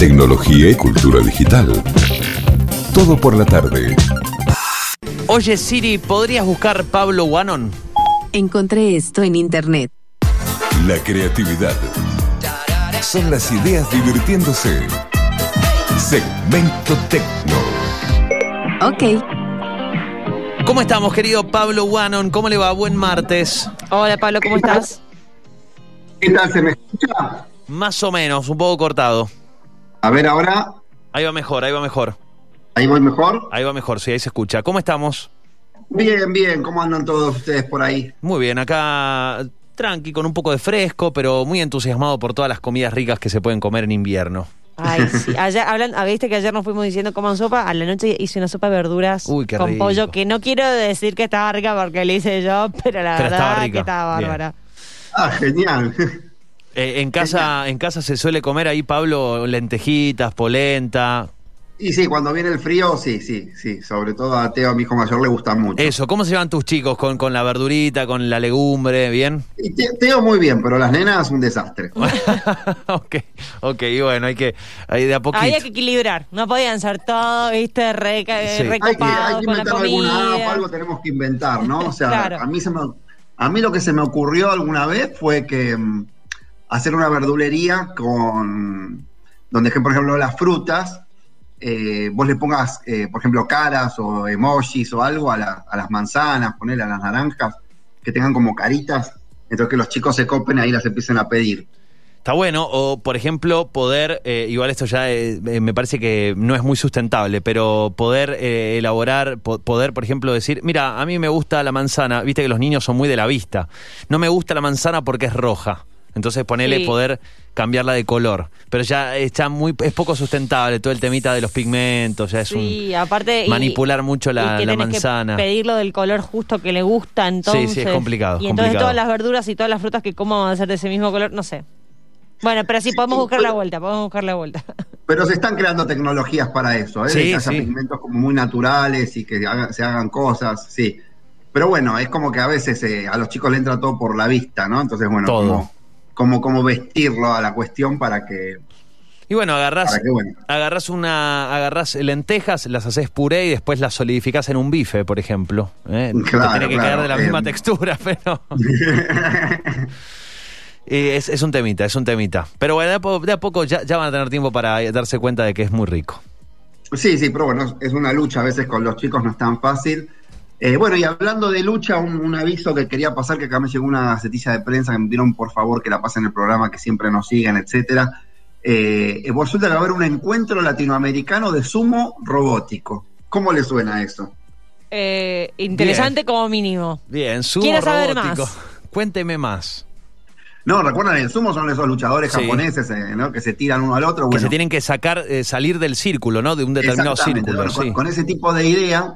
tecnología y cultura digital. Todo por la tarde. Oye Siri, ¿podrías buscar Pablo Wanon? Encontré esto en internet. La creatividad. Son las ideas divirtiéndose. Segmento Tecno. Ok. ¿Cómo estamos, querido Pablo Wanon? ¿Cómo le va? Buen martes. Hola Pablo, ¿cómo estás? ¿Qué tal? ¿Se me escucha? Más o menos, un poco cortado. A ver, ahora, Ahí va mejor, ahí va mejor. ahí voy mejor. Ahí va mejor, sí, ahí se escucha. ¿Cómo estamos? Bien, bien, ¿cómo andan todos ustedes por ahí? Muy bien, acá tranqui, con un poco de fresco, pero muy entusiasmado por todas las comidas ricas que se pueden comer en invierno. Ay, sí. Ayer, hablan, ah, viste que ayer nos fuimos diciendo coman sopa. A la noche hice una sopa de verduras Uy, qué con rico. pollo, que no quiero decir que estaba rica porque la hice yo, pero la Pero estaba verdad rica. que estaba Bien. bárbara. Ah, genial. Eh, en casa, en casa se suele comer ahí, Pablo, lentejitas, polenta. Y sí, cuando viene el frío, sí, sí, sí. Sobre todo a Teo, a mi hijo mayor, le gusta mucho. Eso, ¿cómo se llevan tus chicos con, con la verdurita, con la legumbre? ¿Bien? Y Te- Teo muy bien, pero las nenas un desastre. ok, ok, y bueno, hay que, hay de a poquito. Había que equilibrar, no podían ser todo, viste, re, Sí. Hay que, hay que inventar alguna app, algo tenemos que inventar, ¿no? O sea, Claro. a mí se me, a mí lo que se me ocurrió alguna vez fue que mm, hacer una verdulería con donde por ejemplo las frutas eh, vos le pongas eh, por ejemplo caras o emojis o algo a, a las manzanas, ponerle a las naranjas que tengan como caritas, entonces que los chicos se copen ahí las empiecen a pedir. Está bueno, o por ejemplo, poder, eh, igual esto ya me parece que no es muy sustentable, pero poder eh, elaborar, po- poder, por ejemplo, decir, mira, a mí me gusta la manzana, viste que los niños son muy de la vista, no me gusta la manzana porque es roja. Entonces ponele Sí. poder cambiarla de color. Pero ya está muy, es poco sustentable todo el temita de los pigmentos, ya es Sí, un aparte. y- manipular mucho la, y que la tenés que manzana. pedirlo del color justo que le gusta, entonces. sí, es complicado, Y entonces complicado. todas las verduras y todas las frutas que cómo van a ser de ese mismo color, no sé. Bueno, pero sí, podemos Sí, buscar la vuelta, podemos buscar la vuelta. Pero se están creando tecnologías para eso, ¿eh? De Sí, que haya sí. pigmentos como muy naturales y que haga- se hagan cosas, sí. Pero bueno, es como que a veces eh, a los chicos le entra todo por la vista, ¿no? Entonces, bueno, Todo. como, como, como vestirlo a la cuestión para que, Y bueno, agarrás, bueno. una, agarrás lentejas, las haces puré y después las solidificás en un bife, por ejemplo. ¿eh? Claro, tiene que claro, quedar de la eh. misma textura, pero. Y es, es un temita, es un temita. Pero bueno, de a, po- de a poco ya, ya van a tener tiempo para darse cuenta de que es muy rico. Sí, sí, pero bueno, es una lucha a veces con los chicos, no es tan fácil. Eh, bueno, y hablando de lucha, un, un aviso que quería pasar, que acá me llegó una gacetilla de prensa que me pidieron por favor que la pasen en el programa, que siempre nos sigan, etcétera. Eh, eh, resulta que va a haber un encuentro latinoamericano de sumo robótico. ¿Cómo le suena eso? Eh, interesante como mínimo. Bien, sumo Quiero saber robótico. más. Cuénteme más. No, recuerdan, el sumo son esos luchadores Sí. japoneses eh, ¿no? que se tiran uno al otro. Que Bueno, se tienen que sacar, eh, salir del círculo, ¿no? De un determinado círculo. bueno, con, sí. con ese tipo de idea,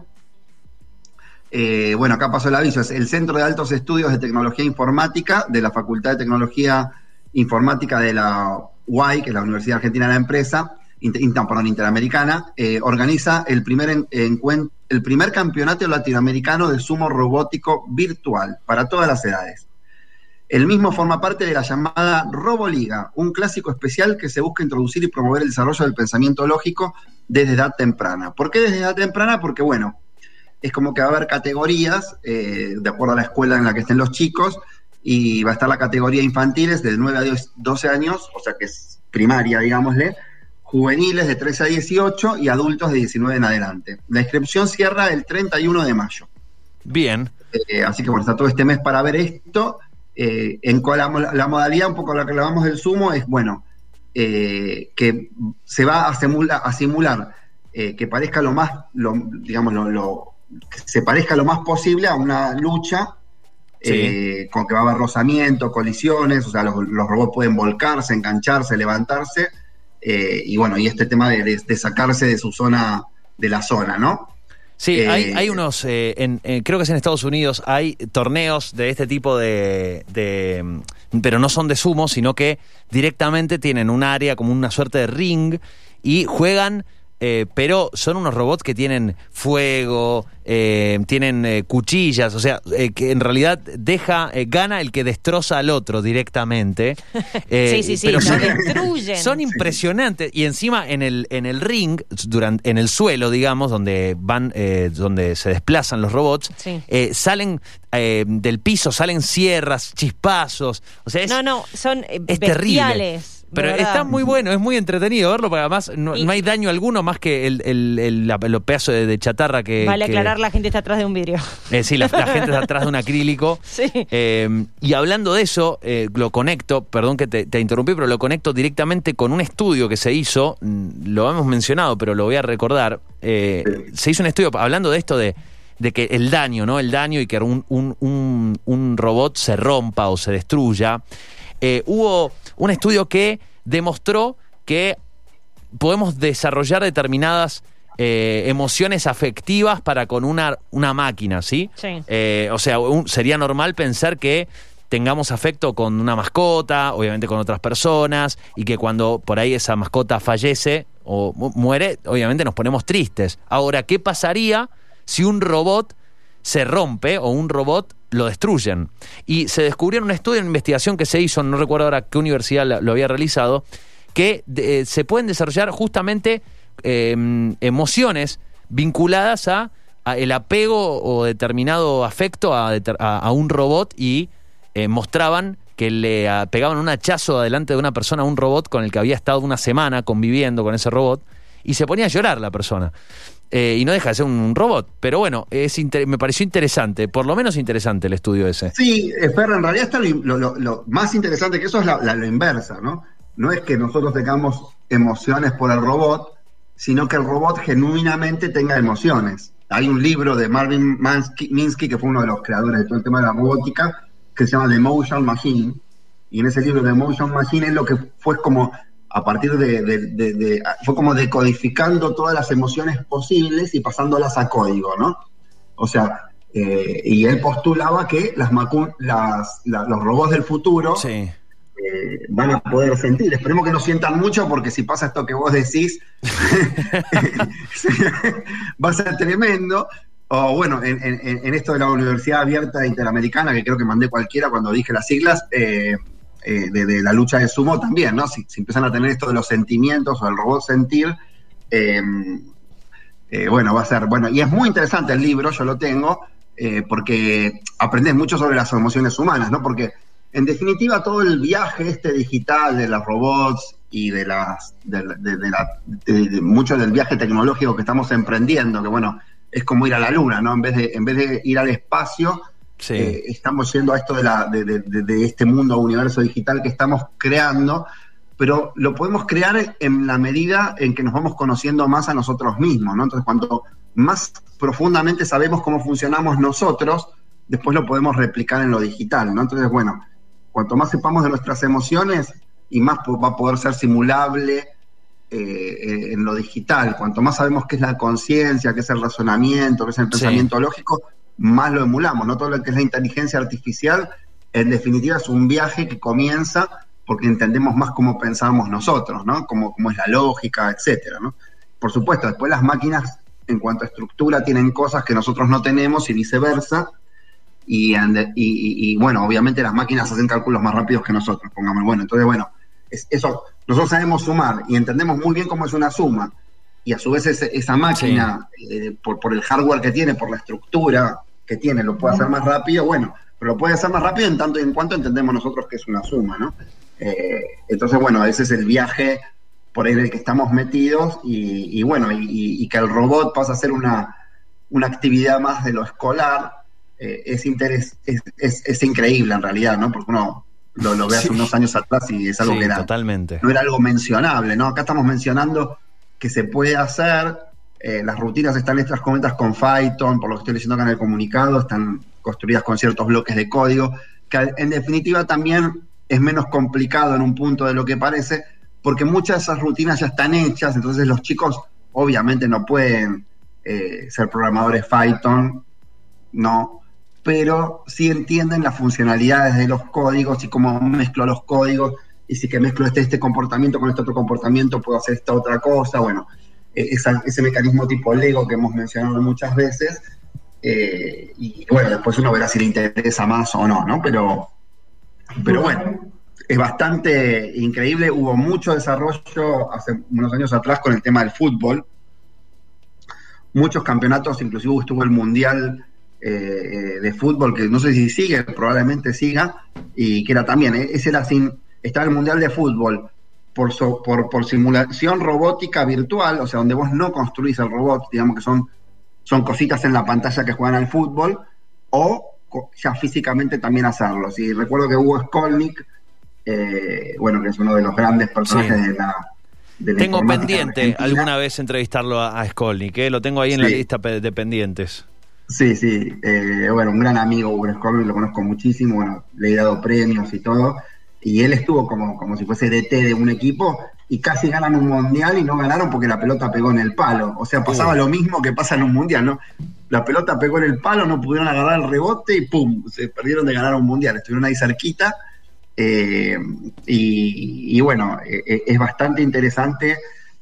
eh, bueno, acá pasó el aviso, es el Centro de Altos Estudios de Tecnología Informática de la Facultad de Tecnología Informática de la UAI, que es la Universidad Argentina de la Empresa, inter- Interamericana, eh, organiza el primer, en- encuen- el primer campeonato latinoamericano de sumo robótico virtual para todas las edades. El mismo forma parte de la llamada Roboliga, un clásico especial que se busca introducir y promover el desarrollo del pensamiento lógico desde edad temprana. ¿Por qué desde edad temprana? Porque, bueno, es como que va a haber categorías eh, de acuerdo a la escuela en la que estén los chicos y va a estar la categoría infantiles de 9 a 10 12 años, o sea que es primaria, digámosle, juveniles de 13 a 18 y adultos de 19 en adelante. La inscripción cierra el 31 de mayo. Bien. Eh, así que bueno, está todo este mes para ver esto. Eh, en cual la, la modalidad, un poco la que hablamos del sumo, es bueno, eh, que se va a, simula- a simular que parezca lo más, lo, digamos, lo, lo- que se parezca lo más posible a una lucha. Sí. eh, con que va a haber rozamiento, colisiones, o sea, los, los robots pueden volcarse, engancharse, levantarse, eh, y bueno, y este tema de, de- de sacarse de su zona, de la zona, ¿no? Sí, Eh, hay, hay unos, en, creo que es en Estados Unidos, hay torneos de este tipo de, de, mm, pero no son de sumo, sino que directamente tienen un área como una suerte de ring y juegan eh, pero son unos robots que tienen fuego, eh, tienen eh, cuchillas, o sea, eh, que en realidad deja, gana el que destroza al otro directamente. Sí, sí, sí, pero lo son, destruyen. son impresionantes y encima en el en el ring, durante, en el suelo, digamos, donde van, eh, donde se desplazan los robots, Sí. eh, salen del piso, salen sierras, chispazos, o sea, es, no, no, son es bestiales. Pero verdad. está muy bueno, es muy entretenido verlo, porque además no, Y- no hay daño alguno más que el, el, el, la- los pedazos de, de chatarra que. Vale que- aclarar, la gente está atrás de un vidrio. eh, sí, la, la gente está atrás de un acrílico. Sí. Eh, y hablando de eso, eh, lo conecto, perdón que te, te interrumpí, pero lo conecto directamente con un estudio que se hizo, mm, lo hemos mencionado, pero lo voy a recordar. Eh, se hizo un estudio hablando de esto de, de que el daño, ¿no? El daño y que un, un, un, un robot se rompa o se destruya. Eh, hubo un estudio que demostró que podemos desarrollar determinadas eh, emociones afectivas para con una, una máquina, ¿sí? Sí. Eh, o sea, un- sería normal pensar que tengamos afecto con una mascota, obviamente con otras personas, y que cuando por ahí esa mascota fallece o mu- muere, obviamente nos ponemos tristes. Ahora, ¿qué pasaría si un robot se rompe o un robot lo destruyen? Y se descubrió en un estudio, en investigación que se hizo, no recuerdo ahora qué universidad lo había realizado, que eh, se pueden desarrollar justamente eh, emociones vinculadas a, el apego o determinado afecto a, a- un robot y eh, mostraban que le pegaban un hachazo adelante de una persona a un robot con el que había estado una semana conviviendo con ese robot y se ponía a llorar la persona. Eh, y no deja de ser un, robot. Pero bueno, es me pareció interesante, por lo menos interesante el estudio ese. Sí, eh, Fer, en realidad está lo, lo- más interesante que eso es la, la- inversa, ¿no? No es que nosotros tengamos emociones por el robot, sino que el robot genuinamente tenga emociones. Hay un libro de Marvin Minsky, que fue uno de los creadores de todo el tema de la robótica, que se llama The Motion Machine. Y en ese libro de Motion Machine es lo que fue como, a partir de, de- de- de- fue como decodificando todas las emociones posibles y pasándolas a código, ¿no? O sea, eh, y él postulaba que las, las- la- los robots del futuro Sí. eh, van a poder sentir. Esperemos que no sientan mucho porque si pasa esto que vos decís, va a ser tremendo. O bueno, en, en- en esto de la Universidad Abierta Interamericana, que creo que mandé cualquiera cuando dije las siglas, eh, eh, de, la lucha de sumo también, ¿no? Si, si empiezan a tener esto de los sentimientos o el robot sentir, eh, eh, bueno, va a ser, bueno, y es muy interesante el libro, yo lo tengo, eh, porque aprendes mucho sobre las emociones humanas, ¿no? Porque en definitiva todo el viaje este digital de los robots y de las, de, de- de la- de- de mucho del viaje tecnológico que estamos emprendiendo, que bueno, es como ir a la luna, ¿no? En vez de, en vez de ir al espacio, Sí. eh, estamos yendo a esto de, la, de, de- de- de este mundo, universo digital que estamos creando, pero lo podemos crear en la medida en que nos vamos conociendo más a nosotros mismos, ¿no? Entonces, cuanto más profundamente sabemos cómo funcionamos nosotros, después lo podemos replicar en lo digital, ¿no? Entonces, bueno, cuanto más sepamos de nuestras emociones y más va a poder ser simulable eh, eh, en lo digital. Cuanto más sabemos qué es la conciencia, qué es el razonamiento, qué es el Sí. pensamiento lógico, más lo emulamos, ¿no? Todo lo que es la inteligencia artificial, en definitiva, es un viaje que comienza porque entendemos más cómo pensamos nosotros, ¿no? Cómo, cómo es la lógica, etcétera, ¿no? Por supuesto, después las máquinas, en cuanto a estructura, tienen cosas que nosotros no tenemos y viceversa. Y, and- y- y- y, bueno, obviamente las máquinas hacen cálculos más rápidos que nosotros, pongamos. Bueno, entonces, bueno, es- eso, nosotros sabemos sumar y entendemos muy bien cómo es una suma. Y a su vez ese- esa máquina, eh, por, por el hardware que tiene, por la estructura que tiene, lo puede hacer más rápido, bueno, pero lo puede hacer más rápido en tanto y en cuanto entendemos nosotros que es una suma, ¿no? Eh, entonces, bueno, ese es el viaje por ahí en el que estamos metidos y, y bueno, y, y- y que el robot pasa a ser una, una actividad más de lo escolar, eh, es, interes- es, es- es increíble en realidad, ¿no? Porque uno lo, lo ve hace Sí. unos años atrás y es algo Sí, que era, totalmente. no era algo mencionable, ¿no? Acá estamos mencionando que se puede hacer, eh, las rutinas están hechas con con Python, por lo que estoy leyendo acá en el comunicado, están construidas con ciertos bloques de código, que en definitiva también es menos complicado en un punto de lo que parece, porque muchas de esas rutinas ya están hechas, entonces los chicos obviamente no pueden eh, ser programadores Python, no, pero sí entienden las funcionalidades de los códigos y cómo mezclo los códigos, y si que mezclo este, este comportamiento con este otro comportamiento puedo hacer esta otra cosa, bueno. Esa- ese mecanismo tipo Lego que hemos mencionado muchas veces. eh, y bueno, después uno verá si le interesa más o no, ¿no? Pero, pero bueno, es bastante increíble. Hubo mucho desarrollo hace unos años atrás con el tema del fútbol. Muchos campeonatos, inclusive estuvo el Mundial eh, de Fútbol, que no sé si sigue, probablemente siga, y que era también, eh, ese era sin, estaba el Mundial de Fútbol por, so- por, por simulación robótica virtual, o sea, donde vos no construís el robot, digamos que son, son cositas en la pantalla que juegan al fútbol, o ya físicamente también hacerlos. Y recuerdo que Hugo Skolnick, eh, bueno, que es uno de los grandes personajes Sí. de la... de la Tengo pendiente argentina. alguna vez entrevistarlo a, a Skolnick, ¿eh? lo tengo ahí en la lista de pendientes. Sí, sí, eh, bueno, un gran amigo, Hugo Skolnick, lo conozco muchísimo, bueno, le he dado premios y todo, y él estuvo como, como si fuese DT de un equipo y casi ganan un mundial y no ganaron porque la pelota pegó en el palo, o sea, pasaba lo mismo que pasa en un mundial, ¿no? La pelota pegó en el palo, no pudieron agarrar el rebote y ¡pum! Se perdieron de ganar un mundial, estuvieron ahí cerquita, eh, y, y bueno, eh, eh, es bastante interesante,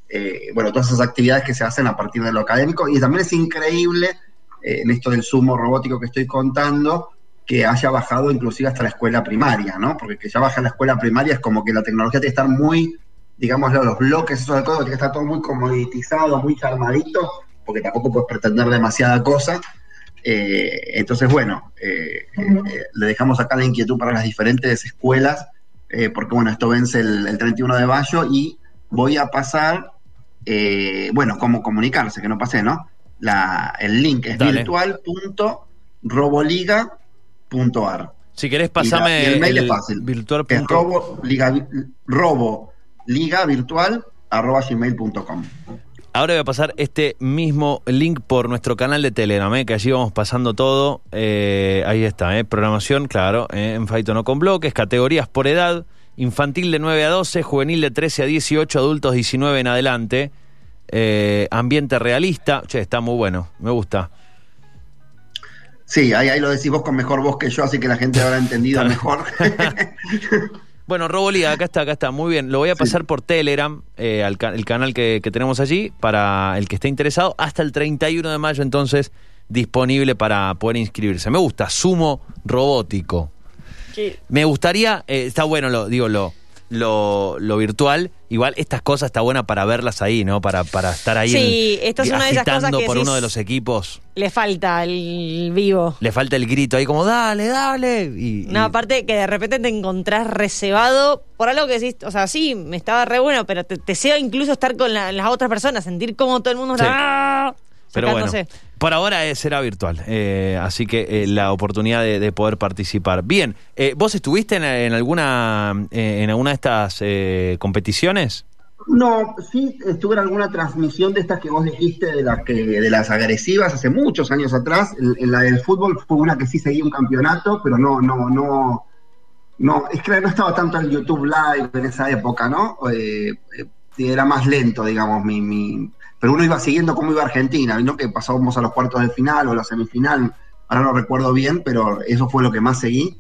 eh, bueno, todas esas actividades que se hacen a partir de lo académico, y también es increíble eh, en esto del sumo robótico que estoy contando, que haya bajado inclusive hasta la escuela primaria, ¿no? Porque que ya baja la escuela primaria es como que la tecnología tiene que estar muy, digamos, los bloques, eso de código, tiene que estar todo muy comoditizado, muy armadito, porque tampoco puedes pretender demasiada cosa. Eh, entonces, bueno, eh, eh, le dejamos acá la inquietud para las diferentes escuelas, eh, porque bueno, esto vence el, el 31 de mayo y voy a pasar, eh, bueno, cómo comunicarse, que no pasé, ¿no? La, el link es Dale. virtual.roboliga.ar. Si querés, Y la- pasame y el mail el es fácil. virtual. Es punto- robo, liga, robo liga virtual arroba gmail.com. Ahora voy a pasar este mismo link por nuestro canal de Telegram, ¿eh? que allí vamos pasando todo. Eh, ahí está, ¿eh? programación, claro, ¿eh? en Faito no con bloques, categorías por edad, infantil de 9 a 12, juvenil de 13 a 18, adultos 19 en adelante, ambiente realista, che, está muy bueno, me gusta. Sí, ahí, ahí lo decís vos con mejor voz que yo, así que la gente habrá entendido mejor. Bueno, Roboliga, acá está, acá está, muy bien. Lo voy a pasar por Telegram, eh, al ca- el canal que, que tenemos allí, para el que esté interesado, hasta el 31 de mayo, entonces, disponible para poder inscribirse. Me gusta, sumo robótico. Sí. Me gustaría, eh, está bueno, lo digo, lo, lo, lo virtual. Igual estas cosas está buena para verlas ahí, ¿no? Para, para estar ahí Sí, en- esto es una de esas cosas que por uno de los equipos. Le falta el vivo. Le falta el grito ahí como, dale, dale. Y, No, y- aparte que de repente te encontrás reservado por algo que decís, o sea, sí, me estaba re bueno, pero te, te deseo incluso estar con la- las otras personas, sentir como todo el mundo Sí. está Pero bueno, por ahora eh, será virtual, eh, así que eh, la oportunidad de, de poder participar. Bien, eh, ¿vos estuviste en, en alguna eh, en alguna de estas eh, competiciones? No, sí estuve en alguna transmisión de estas que vos dijiste, de las que, de las agresivas, hace muchos años atrás. En, en la del fútbol fue una que sí seguía un campeonato, pero no, no, no, no, es que no estaba tanto en YouTube Live en esa época, ¿no? Sí, era más lento, digamos, mi, mi, pero uno iba siguiendo cómo iba Argentina, ¿no? Que pasábamos a los cuartos de final o la semifinal, ahora no recuerdo bien, pero eso fue lo que más seguí.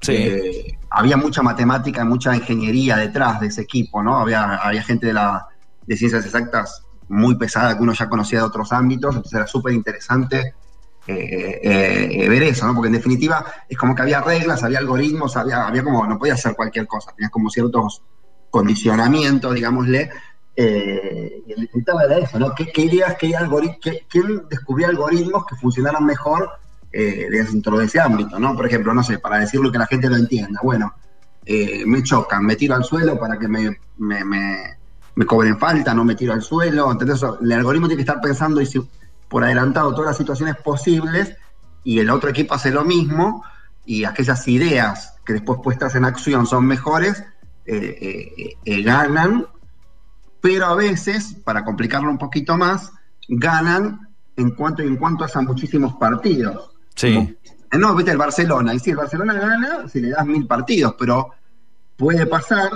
Sí. Eh, había mucha matemática mucha ingeniería detrás de ese equipo, ¿no? Había, había gente de, la, de ciencias exactas muy pesada que uno ya conocía de otros ámbitos, entonces era súper interesante eh, eh, ver eso, ¿no? Porque en definitiva es como que había reglas, había algoritmos, había, había como, no podía hacer cualquier cosa, tenías como ciertos condicionamientos, digámosle, eh, y necesitaba era eso, ¿no? ¿Qué, qué ideas, qué algoritmos, quién descubrió algoritmos que funcionaran mejor eh, dentro de ese ámbito, ¿no? Por ejemplo, no sé, para decirlo que la gente lo entienda, bueno, eh, me chocan, me tiro al suelo para que me, me, me, cobren falta, no me tiro al suelo, entonces el algoritmo tiene que estar pensando y por adelantado todas las situaciones posibles y el otro equipo hace lo mismo y aquellas ideas que después puestas en acción son mejores, eh, eh, eh, ganan, pero a veces, para complicarlo un poquito más, ganan en cuanto y en cuanto hacen muchísimos partidos. Sí. Como- No, viste el Barcelona, y si el Barcelona gana, si le das mil partidos, pero puede pasar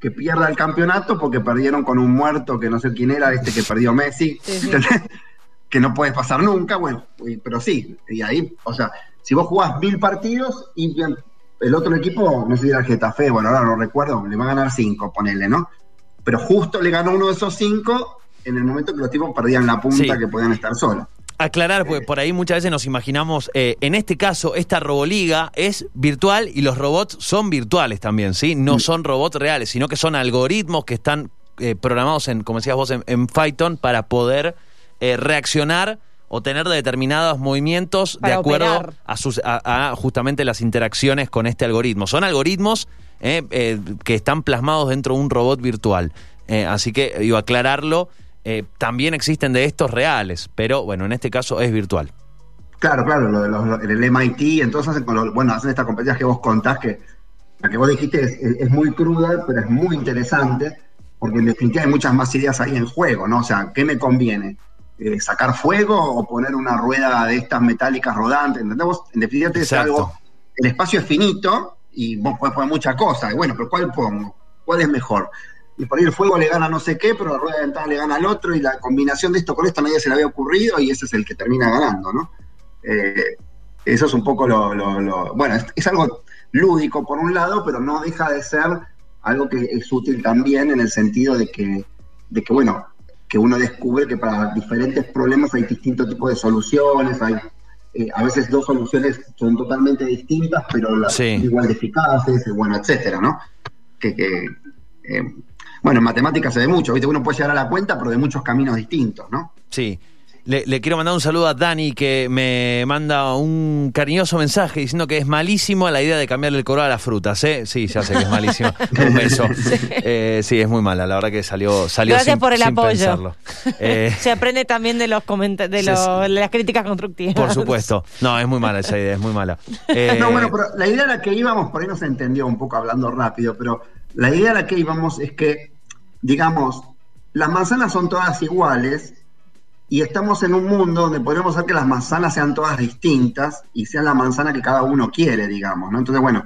que pierda el campeonato porque perdieron con un muerto que no sé quién era, este que perdió Messi, Sí, sí. ¿entendés? que no puede pasar nunca, bueno, pero sí, y ahí, o sea, si vos jugás mil partidos y bien, el otro equipo, no sé si era el Getafe, bueno, ahora no recuerdo, le va a ganar cinco, ponele, ¿no? Pero justo le ganó uno de esos cinco, en el momento que los tipos perdían la punta Sí. que podían estar solos. Aclarar, porque por ahí muchas veces nos imaginamos, eh, en este caso, esta roboliga es virtual y los robots son virtuales también, ¿sí? No son robots reales, sino que son algoritmos que están eh, programados en, como decías vos, en, en Python para poder eh, reaccionar o tener determinados movimientos de acuerdo operar. a, sus, a, a justamente las interacciones con este algoritmo. Son algoritmos eh, eh, que están plasmados dentro de un robot virtual. Eh, así que, iba a aclararlo. eh, también existen de estos reales, pero bueno, en este caso es virtual. Claro, claro, lo de los- lo- en el MIT, entonces hacen con lo- bueno, hacen estas competencias que vos contás, que la que vos dijiste es, es- es muy cruda, pero es muy interesante, porque en definitiva hay muchas más ideas ahí en juego, ¿no? O sea, ¿qué me conviene? Eh, ¿Sacar fuego o poner una rueda de estas metálicas rodantes? ¿Entendés? Vos, en definitiva Exacto. algo, el espacio es finito y vos podés poner muchas cosas, y bueno, pero ¿cuál pongo? ¿Cuál es mejor? Y por ahí el fuego le gana no sé qué, pero la rueda de ventana le gana al otro, y la combinación de esto con esto a nadie se le había ocurrido, y ese es el que termina ganando, ¿no? Eh, eso es un poco lo, lo- lo- bueno, es, es algo lúdico por un lado, pero no deja de ser algo que es útil también en el sentido de que, de que bueno, que uno descubre que para diferentes problemas hay distintos tipos de soluciones, hay eh, a veces dos soluciones son totalmente distintas, pero las Sí. igual de eficaces, bueno, etcétera, ¿no? Que, que, eh, bueno, en matemáticas se ve mucho, ¿viste? Uno puede llegar a la cuenta, pero de muchos caminos distintos, ¿no? Sí. Le, le quiero mandar un saludo a Dani que me manda un cariñoso mensaje diciendo que es malísimo la idea de cambiarle el color a las frutas. ¿eh? Sí, ya sé que es malísimo. un beso. Eh, sí, es muy mala. La verdad que salió, salió Gracias sin, por el sin apoyo. pensarlo. Eh, Se aprende también de los de, Sí, los- sí. de las críticas constructivas. por supuesto. No, es muy mala esa idea, es muy mala. Eh, No, bueno, pero la idea a la que íbamos, por ahí no se entendió un poco hablando rápido, pero la idea a la que íbamos es que, digamos, las manzanas son todas iguales y estamos en un mundo donde podríamos hacer que las manzanas sean todas distintas y sean la manzana que cada uno quiere, digamos, ¿no? Entonces, bueno,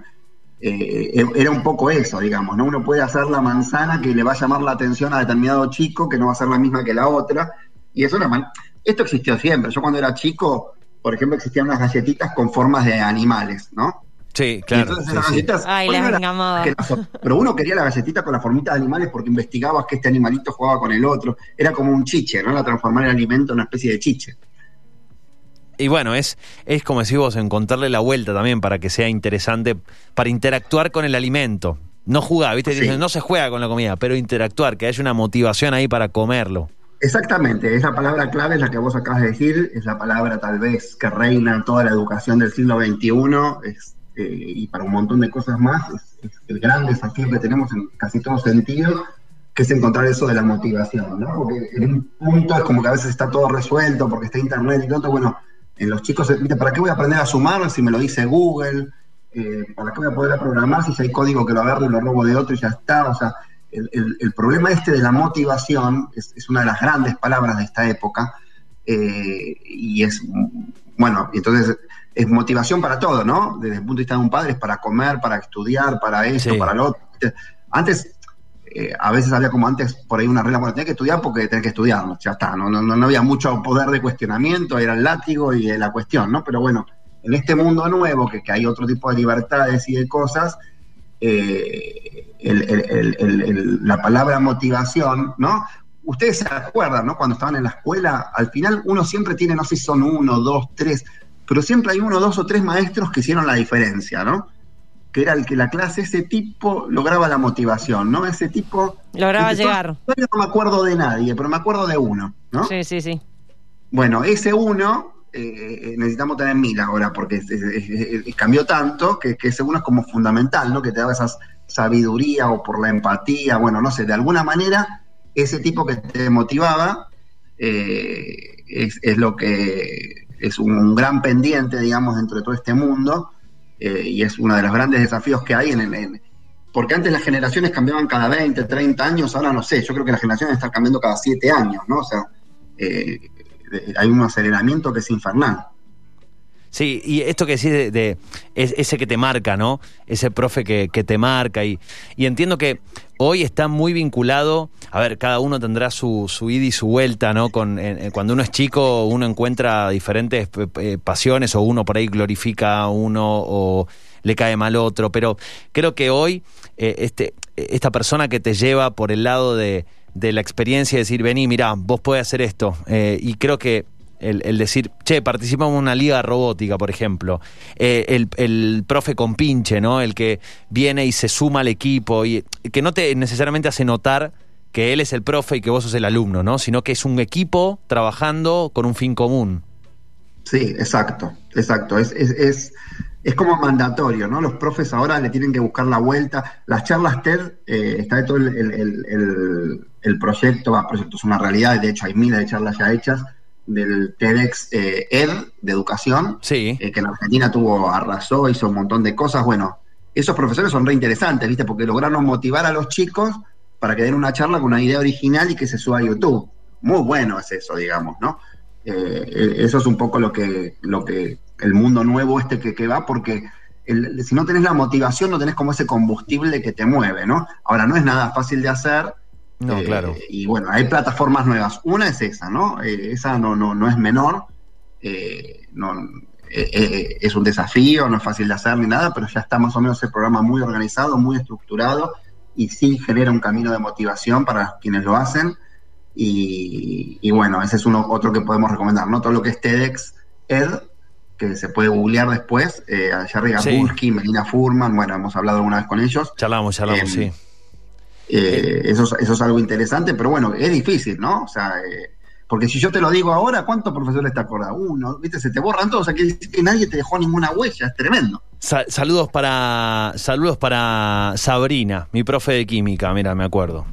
eh, era un poco eso, digamos, ¿no? Uno puede hacer la manzana que le va a llamar la atención a determinado chico, que no va a ser la misma que la otra, y eso man- Esto existió siempre. Yo cuando era chico, por ejemplo, existían unas galletitas con formas de animales, ¿no? Sí, Y claro. entonces sí, sí. Ay, las que las- pero uno quería la galletita con la formita de animales porque investigabas que este animalito jugaba con el otro. Era como un chiche, ¿no? La transformar el alimento en una especie de chiche. Y bueno, es, es como decís vos, encontrarle la vuelta también para que sea interesante, para interactuar con el alimento. No jugar, ¿viste? Sí. Dicen, no se juega con la comida, pero interactuar, que haya una motivación ahí para comerlo. Exactamente, esa palabra clave es la que vos acabas de decir, es la palabra tal vez que reina en toda la educación del siglo XXI es, eh, y para un montón de cosas más, es, el gran desafío que tenemos en casi todo sentido, que es encontrar eso de la motivación, ¿no? Porque en un punto es como que a veces está todo resuelto porque está internet y todo, bueno, en los chicos, ¿viste? ¿para qué voy a aprender a sumar si me lo dice Google? Eh, ¿Para qué voy a poder programar si hay código que lo agarro y lo robo de otro y ya está? O sea, el, problema este de la motivación es, una de las grandes palabras de esta época eh, y es, mm, bueno, entonces es motivación para todo, ¿no? Desde el punto de vista de un padre es para comer, para estudiar, para esto, Sí. para lo otro. Antes, eh, a veces había como antes por ahí una regla, bueno, tenés que estudiar porque tenés que estudiar, ¿no? ya está, no, no, no había mucho poder de cuestionamiento, era el látigo y eh, la cuestión, ¿no? Pero bueno, en este mundo nuevo, que, que hay otro tipo de libertades y de cosas, eh, el- el- el- el- el- la palabra motivación, ¿no? Ustedes se acuerdan, ¿no? Cuando estaban en la escuela, al final uno siempre tiene, no sé si son uno, dos, tres, pero siempre hay uno, dos o tres maestros que hicieron la diferencia, ¿no? Que era el que la clase, ese tipo lograba la motivación, ¿no? Ese tipo... Lograba llegar. todavía No me acuerdo de nadie, pero me acuerdo de uno, ¿no? Sí, sí, sí. Bueno, ese uno eh, necesitamos tener mil ahora, porque es- es- es- es- cambió tanto que, que ese uno es como fundamental, ¿no? Que te da esa sabiduría o por la empatía, bueno, no sé, de alguna manera, ese tipo que te motivaba eh, es, es lo que es un, gran pendiente, digamos, dentro de todo este mundo, eh, y es uno de los grandes desafíos que hay en, en- porque antes las generaciones cambiaban cada 20, 30 años, ahora no sé, yo creo que las generaciones están cambiando cada 7 años, ¿no? O sea, eh, hay un aceleramiento que es infernal. Sí, y esto que decís de, es- ese que te marca, ¿no? Ese profe que, que te marca. Y, y entiendo que hoy está muy vinculado, a ver, cada uno tendrá su, ida y su vuelta, ¿no? Con, cuando uno es chico, uno encuentra diferentes eh, eh, pasiones, o uno por ahí glorifica a uno, o le cae mal otro. Pero creo que hoy, eh, este, esta persona que te lleva por el lado de, de la experiencia decir, vení, mirá, vos podés hacer esto. Y creo que el, el decir, che, participamos en una liga robótica, por ejemplo. Eh, el, el profe con pinche, ¿no? El que viene y se suma al equipo y que no te necesariamente hace notar que él es el profe y que vos sos el alumno, ¿no? Sino que es un equipo trabajando con un fin común. Sí, exacto, exacto. Es, es, es, es como mandatorio, ¿no? Los profes ahora le tienen que buscar la vuelta. Las charlas TED, eh, está de todo el, el, el, el proyecto, proyecto es una realidad, de hecho hay miles de charlas ya hechas, del TEDx eh, ED de educación, Sí. eh, que en Argentina tuvo, arrasó, hizo un montón de cosas. Bueno, esos profesores son re interesantes, ¿viste? Porque lograron motivar a los chicos para que den una charla con una idea original y que se suba a YouTube. Muy bueno es eso, digamos, ¿no? Eh, eso es un poco lo que, lo que el mundo nuevo este que, que va, porque el- si no tenés la motivación, no tenés como ese combustible que te mueve, ¿no? Ahora, no es nada fácil de hacer. No, eh, claro. Y bueno, hay plataformas nuevas. Una es esa, ¿no? Eh, esa no, no, no es menor. eh, no, eh, es un desafío, no es fácil de hacer ni nada, pero ya está más o menos el programa muy organizado, muy estructurado y sí genera un camino de motivación para quienes lo hacen. Y, y bueno, ese es uno otro que podemos recomendar, ¿no? Todo lo que es TEDx Ed, que se puede googlear después, eh, a Jerry Sí. Melina Furman, bueno, hemos hablado alguna vez con ellos. Charlamos, charlamos, Em, sí. Eh, eso, es- eso es algo interesante, pero bueno, es difícil, ¿no? O sea, eh, porque si yo te lo digo ahora, ¿cuántos profesores te acordás? Uno, ¿viste? Se te borran todos, o sea, que, que nadie te dejó ninguna huella, es tremendo. Sa- saludos para saludos para Sabrina, mi profe de química, mira, me acuerdo.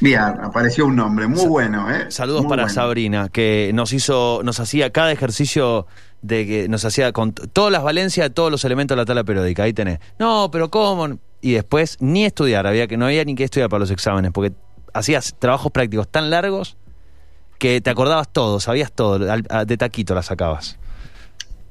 Bien, apareció un nombre, muy bueno, ¿eh? Saludos Muy para bueno. Sabrina, que nos hizo, nos hacía cada ejercicio de que nos hacía con todas las valencias de todos los elementos de la tabla periódica. Ahí tenés. No, pero ¿cómo? Y después ni estudiar, había que no había ni que estudiar para los exámenes, porque hacías trabajos prácticos tan largos que te acordabas todo, sabías todo, al- a- de taquito la sacabas.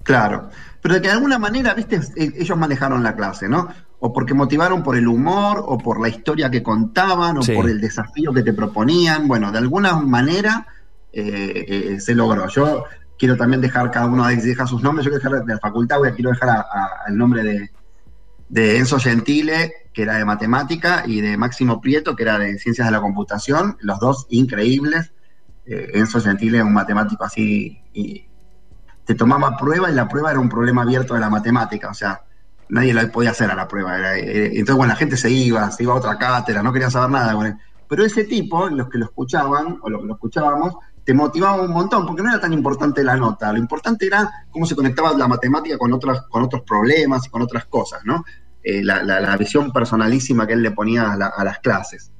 Claro, pero de que de alguna manera, viste, Eh, ellos manejaron la clase, ¿no? O porque motivaron por el humor, o por la historia que contaban, o Sí. por el desafío que te proponían. Bueno, de alguna manera eh, eh, se logró. Yo quiero también dejar, cada uno ahí deja sus nombres, yo quiero dejar de la facultad, voy a quiero dejar a- a- el nombre de, de Enzo Gentile, que era de matemática, y de Máximo Prieto, que era de ciencias de la computación, los dos increíbles. Eh, Enzo Gentile, un matemático así, y te tomaba prueba y la prueba era un problema abierto de la matemática, o sea, nadie lo podía hacer a la prueba. era- eh, entonces, bueno, la gente se iba, se iba a otra cátedra, no quería saber nada él. Pero ese tipo, los que lo escuchaban, o los que lo escuchábamos, te motivaba un montón, porque no era tan importante la nota, lo importante era cómo se conectaba la matemática con, otras, con otros problemas y con otras cosas, ¿no? Eh, la, la- la visión personalísima que él le ponía a, la- a las clases.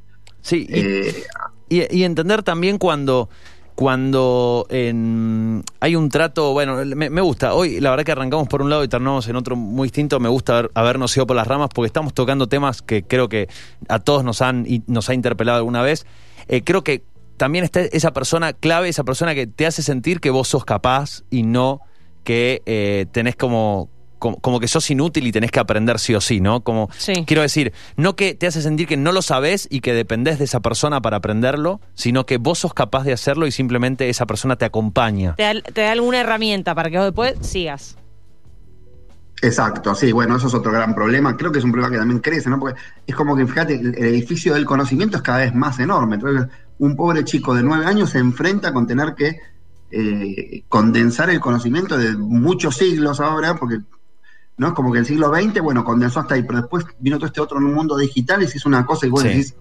Sí, y, Eh, Y, y entender también cuando cuando en- hay un trato, bueno, me, me gusta, hoy la verdad que arrancamos por un lado y terminamos en otro muy distinto, me gusta haber- habernos ido por las ramas porque estamos tocando temas que creo que a todos nos han y nos ha interpelado alguna vez. Eh, creo que también está esa persona clave, esa persona que te hace sentir que vos sos capaz y no que eh, tenés como, como, como que sos inútil y tenés que aprender sí o sí, ¿no? Como, Sí. Quiero decir, no que te hace sentir que no lo sabes y que dependés de esa persona para aprenderlo, sino que vos sos capaz de hacerlo y simplemente esa persona te acompaña. Te da, te da alguna herramienta para que vos después sigas. Exacto, sí, bueno, eso es otro gran problema. Creo que es un problema que también crece, ¿no? Porque es como que, fíjate, el, edificio del conocimiento es cada vez más enorme. Entonces, un pobre chico de nueve años se enfrenta con tener que eh, condensar el conocimiento de muchos siglos ahora, porque no es como que el siglo XX, bueno, condensó hasta ahí, pero después vino todo este otro mundo digital y se hizo una cosa y vos Sí. decís,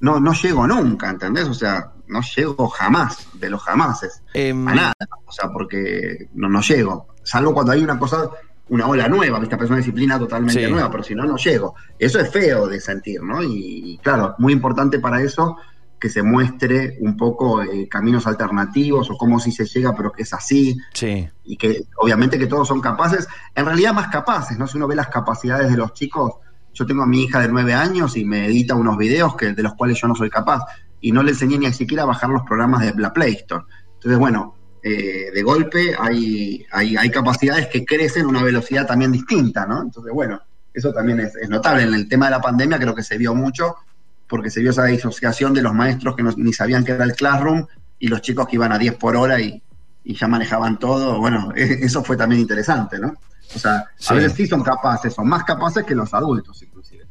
no, no llego nunca, ¿entendés? O sea, no llego jamás, de los jamases Em, a nada, o sea, porque no, no llego. Salvo cuando hay una cosa, una ola nueva, ¿viste? Es una disciplina totalmente Sí. nueva, pero si no, no llego. Eso es feo de sentir, ¿no? Y, y claro, muy importante para eso que se muestre un poco eh, caminos alternativos o cómo si se llega, pero que es así, sí, y que obviamente que todos son capaces, en realidad más capaces, ¿no? Si uno ve las capacidades de los chicos, yo tengo a mi hija de nueve años y me edita unos videos que, de los cuales yo no soy capaz, y no le enseñé ni siquiera a bajar los programas de la Play Store. Entonces, bueno, eh, de golpe hay, hay, hay capacidades que crecen a una velocidad también distinta, ¿no? Entonces, bueno, eso también es, es notable. En el tema de la pandemia creo que se vio mucho, porque se vio esa disociación de los maestros que no- ni sabían qué era el classroom y los chicos que iban a 10 por hora y, y ya manejaban todo. Bueno, e- eso fue también interesante, ¿no? O sea, Sí. a veces sí son capaces, son más capaces que los adultos, inclusive.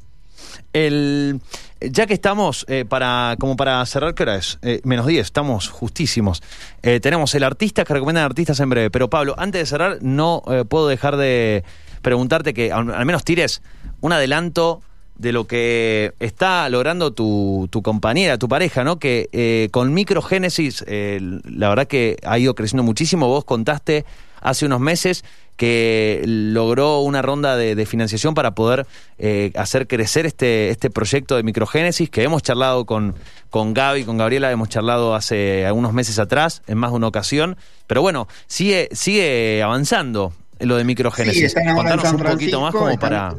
El, ya que estamos, eh, para como para cerrar, ¿qué hora es? Eh, menos 10, estamos justísimos. Eh, tenemos el artista que recomiendan artistas en breve. Pero Pablo, antes de cerrar, no puedo dejar de preguntarte que al, al menos tires un adelanto de lo que está logrando tu, tu compañera, tu pareja, ¿no? Que eh, con Microgénesis, eh, la verdad que ha ido creciendo muchísimo. Vos contaste hace unos meses que logró una ronda de, de financiación para poder eh, hacer crecer este, este proyecto de Microgénesis, que hemos charlado con, con Gaby, con Gabriela, hemos charlado hace algunos meses atrás, en más de una ocasión. Pero bueno, sigue, sigue avanzando lo de Microgénesis. Contanos un poquito más como para...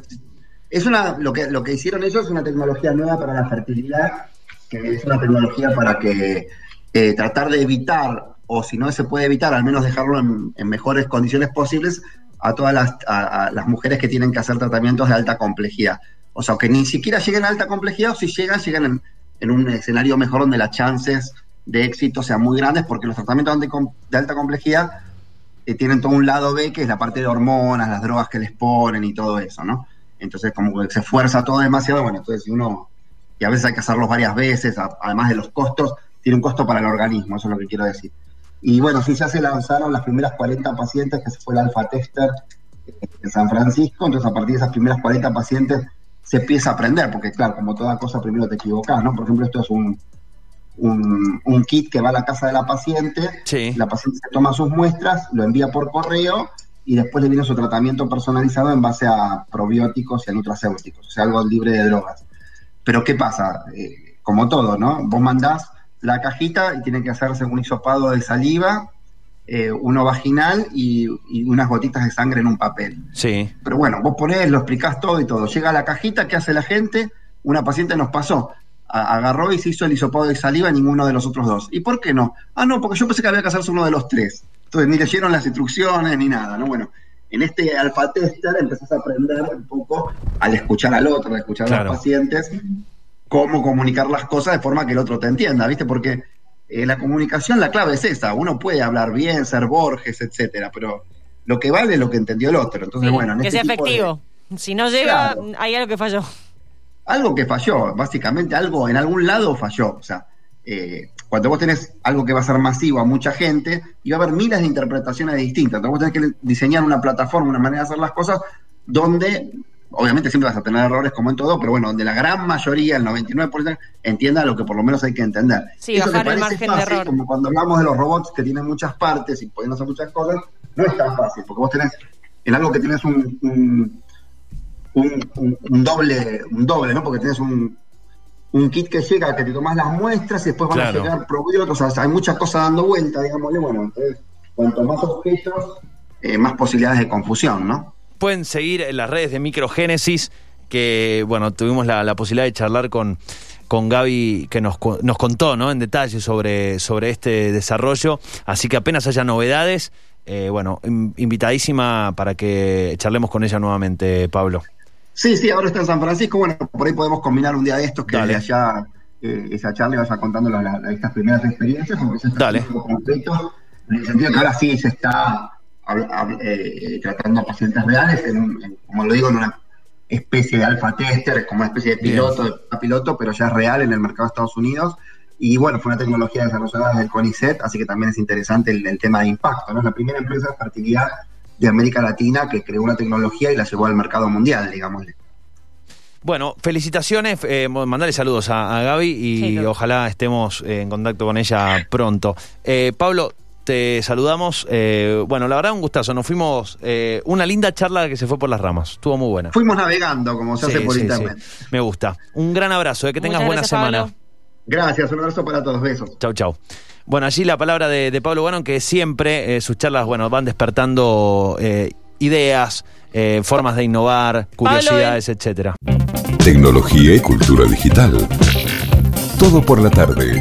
Es una, lo que, lo que hicieron ellos es una tecnología nueva para la fertilidad, que es una tecnología para que eh, tratar de evitar, o si no se puede evitar, al menos dejarlo en, mejores condiciones posibles a todas las, a- las mujeres que tienen que hacer tratamientos de alta complejidad. O sea, que ni siquiera lleguen a alta complejidad, o si llegan, llegan en, un escenario mejor donde las chances de éxito sean muy grandes, porque los tratamientos de alta complejidad eh, tienen todo un lado B, que es la parte de hormonas, las drogas que les ponen y todo eso, ¿no? Entonces, como que se fuerza todo demasiado, bueno, entonces si uno, y a veces hay que hacerlos varias veces, a- además de los costos, tiene un costo para el organismo, eso es lo que quiero decir. Y bueno, sí, ya se lanzaron las primeras 40 pacientes, que se fue el alfa tester eh, en San Francisco, entonces a partir de esas primeras 40 pacientes se empieza a aprender, porque claro, como toda cosa, primero te equivocás, ¿no? Por ejemplo, esto es un, un, un kit que va a la casa de la paciente, Sí. la paciente se toma sus muestras, lo envía por correo y después le viene su tratamiento personalizado en base a probióticos y a nutracéuticos, o sea, algo libre de drogas. Pero ¿qué pasa? Eh, como todo, ¿no? Vos mandás la cajita y tiene que hacerse un hisopado de saliva, eh, uno vaginal y, y unas gotitas de sangre en un papel. Sí. Pero bueno, vos ponés, lo explicás todo y todo. Llega la cajita, ¿qué hace la gente? Una paciente nos pasó. A- agarró y se hizo el hisopado de saliva, ninguno de los otros dos. ¿Y por qué no? Ah, no, porque yo pensé que había que hacerse uno de los tres. Entonces ni leyeron las instrucciones ni nada, ¿no? Bueno, en este alfa tester empezás a aprender un poco al escuchar al otro, al escuchar a los pacientes, cómo comunicar las cosas de forma que el otro te entienda, ¿viste? Porque eh, la comunicación, la clave es esa. Uno puede hablar bien, ser Borges, etcétera, pero lo que vale es lo que entendió el otro. Entonces, Sí, bueno, en que este sea tipo de- efectivo. Si no llega, Claro. hay algo que falló. algo que falló, básicamente algo en algún lado falló. O sea, eh, cuando vos tenés algo que va a ser masivo a mucha gente, y va a haber miles de interpretaciones distintas. Entonces vos tenés que diseñar una plataforma, una manera de hacer las cosas, donde, obviamente siempre vas a tener errores como en todo, pero bueno, donde la gran mayoría, el 99%, entienda lo que por lo menos hay que entender. Sí, Eso que bajar el parece margen de fácil, error. Como cuando hablamos de los robots que tienen muchas partes y pueden hacer muchas cosas, no es tan fácil, porque vos tenés, en algo que tienes un- un un, un- un doble, un doble, ¿no? Porque tienes un, un kit que llega, que te tomas las muestras y después van Claro. a llegar probióticos, o sea, hay muchas cosas dando vuelta, digámosle, bueno, entonces, cuanto más objetos, eh, más posibilidades de confusión, ¿no? Pueden seguir en las redes de Microgénesis, que bueno, tuvimos la, la posibilidad de charlar con, con Gaby, que nos, nos contó ¿no? en detalle sobre, sobre este desarrollo. Así que apenas haya novedades, eh, bueno, in- invitadísima para que charlemos con ella nuevamente, Pablo. Sí, sí, ahora está en San Francisco, bueno, por ahí podemos combinar un día de estos que Dale. allá eh, esa charla vaya contando la- la- estas primeras experiencias, está Dale. en el sentido que ahora sí se está hab- hab- eh, tratando a pacientes reales, en un- en- como lo digo, en una especie de alfa tester, como una especie de Bien. piloto, de piloto, pero ya es real en el mercado de Estados Unidos. Y bueno, fue una tecnología desarrollada desde el CONICET, así que también es interesante el, el tema de impacto. ¿no? Es la primera empresa de fertilidad de América Latina que creó una tecnología y la llevó al mercado mundial, digámosle. Bueno, felicitaciones, eh, mandale saludos a, a Gaby y Sí, claro. ojalá estemos eh, en contacto con ella pronto. Eh, Pablo, te saludamos. eh, bueno, la verdad un gustazo, nos fuimos, eh, una linda charla que se fue por las ramas, estuvo muy buena. Fuimos navegando, como se Sí, hace por sí, internet. sí. Me gusta. Un gran abrazo, eh, que tengas Muchas buena gracias, semana. Pablo. Gracias, un abrazo para todos, besos. Chau, chau. Bueno, allí la palabra de, de Pablo Bueno, que siempre eh, sus charlas, bueno, van despertando eh, ideas, eh, formas de innovar, curiosidades, etcétera. Tecnología y cultura digital. Todo por la tarde.